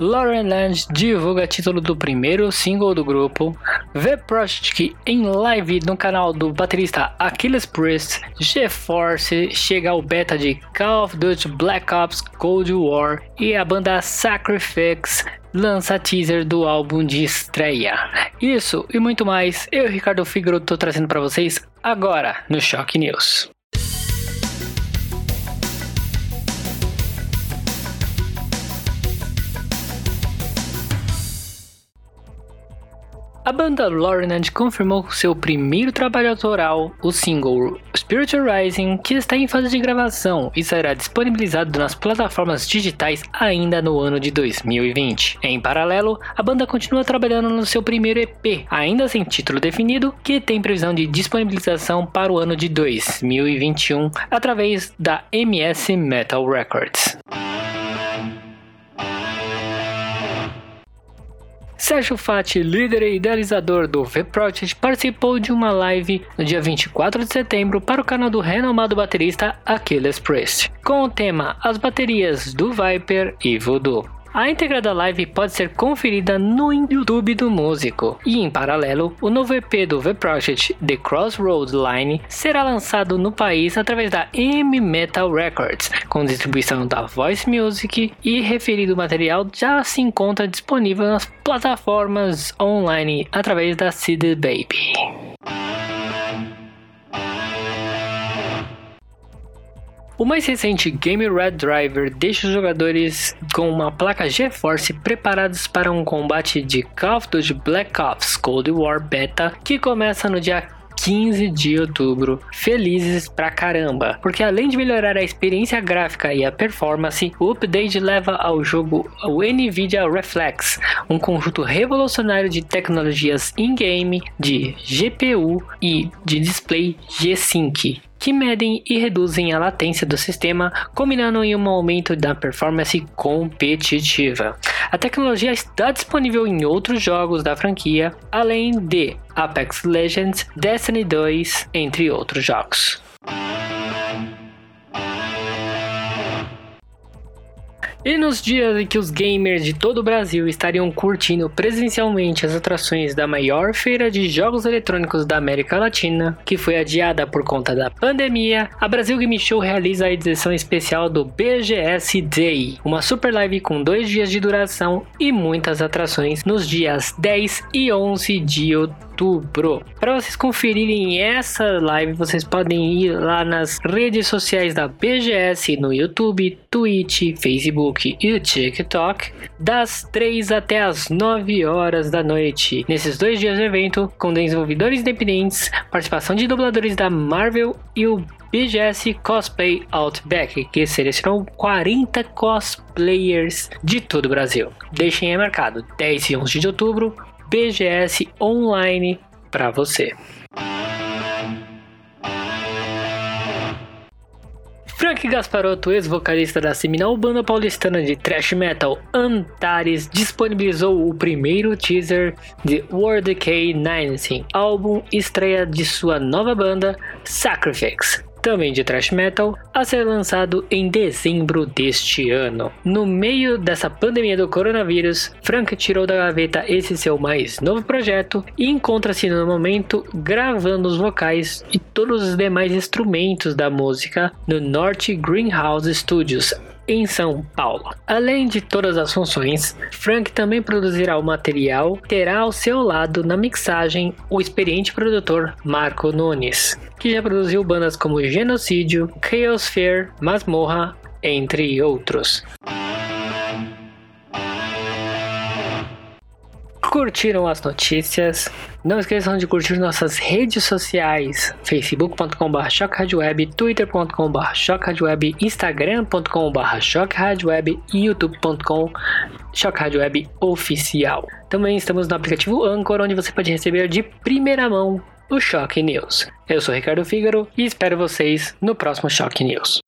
Lauren Land divulga título do primeiro single do grupo, The Project em live no canal do baterista Achilles Priest, GeForce chega ao beta de Call of Duty Black Ops Cold War e a banda Sacrifice lança teaser do álbum de estreia. Isso e muito mais, eu, Ricardo Figaro, tô trazendo para vocês agora no Shock News. A banda Lornand confirmou seu primeiro trabalho autoral, o single Spiritual Rising, que está em fase de gravação e será disponibilizado nas plataformas digitais ainda no ano de 2020. Em paralelo, a banda continua trabalhando no seu primeiro EP, ainda sem título definido, que tem previsão de disponibilização para o ano de 2021 através da MS Metal Records. Sérgio Fati, líder e idealizador do V-Project, participou de uma live no dia 24 de setembro para o canal do renomado baterista Achilles Priest, com o tema As baterias do Viper e Voodoo. A íntegra da live pode ser conferida no YouTube do músico. E em paralelo, o novo EP do The Project, The Crossroads Line, será lançado no país através da M Metal Records, com distribuição da Voice Music e referido material já se encontra disponível nas plataformas online através da CD Baby. O mais recente Game Red Driver deixa os jogadores com uma placa GeForce preparados para um combate de Call of Duty Black Ops Cold War Beta que começa no dia 15 de outubro. Felizes pra caramba, porque além de melhorar a experiência gráfica e a performance, o update leva ao jogo o Nvidia Reflex, um conjunto revolucionário de tecnologias in-game de GPU e de display G-Sync que medem e reduzem a latência do sistema, combinando em um aumento da performance competitiva. A tecnologia está disponível em outros jogos da franquia, além de Apex Legends, Destiny 2, entre outros jogos. E nos dias em que os gamers de todo o Brasil estariam curtindo presencialmente as atrações da maior feira de jogos eletrônicos da América Latina, que foi adiada por conta da pandemia, a Brasil Game Show realiza a edição especial do BGS Day, uma super live com dois dias de duração e muitas atrações nos dias 10 e 11 de outubro outubro. Para vocês conferirem essa live, vocês podem ir lá nas redes sociais da BGS no YouTube, Twitch, Facebook e TikTok, das 3 até as 9 horas da noite. Nesses dois dias de evento, com desenvolvedores independentes, participação de dubladores da Marvel e o BGS Cosplay Outback, que selecionou 40 cosplayers de todo o Brasil. Deixem aí marcado, 10 e 11 de outubro, BGS Online para você. Frank Gasparotto, ex-vocalista da seminal banda paulistana de thrash metal Antares, disponibilizou o primeiro teaser de World Decay 19, álbum estreia de sua nova banda Sacrifice também de thrash metal, a ser lançado em dezembro deste ano. No meio dessa pandemia do coronavírus, Frank tirou da gaveta esse seu mais novo projeto e encontra-se no momento gravando os vocais e todos os demais instrumentos da música no North Greenhouse Studios, em São Paulo. Além de todas as funções, Frank também produzirá o material, terá ao seu lado na mixagem o experiente produtor Marco Nunes, que já produziu bandas como Genocídio, Chaos Fear, Masmorra, entre outros. Curtiram as notícias. Não esqueçam de curtir nossas redes sociais: facebook.com.br shockradioweb, twitter.com.br shockradioweb, instagram.com.br shockradioweb e youtube.com shockradioweb oficial. Também estamos no aplicativo Anchor, onde você pode receber de primeira mão o Choque News. Eu sou Ricardo Fígaro e espero vocês no próximo Choque News.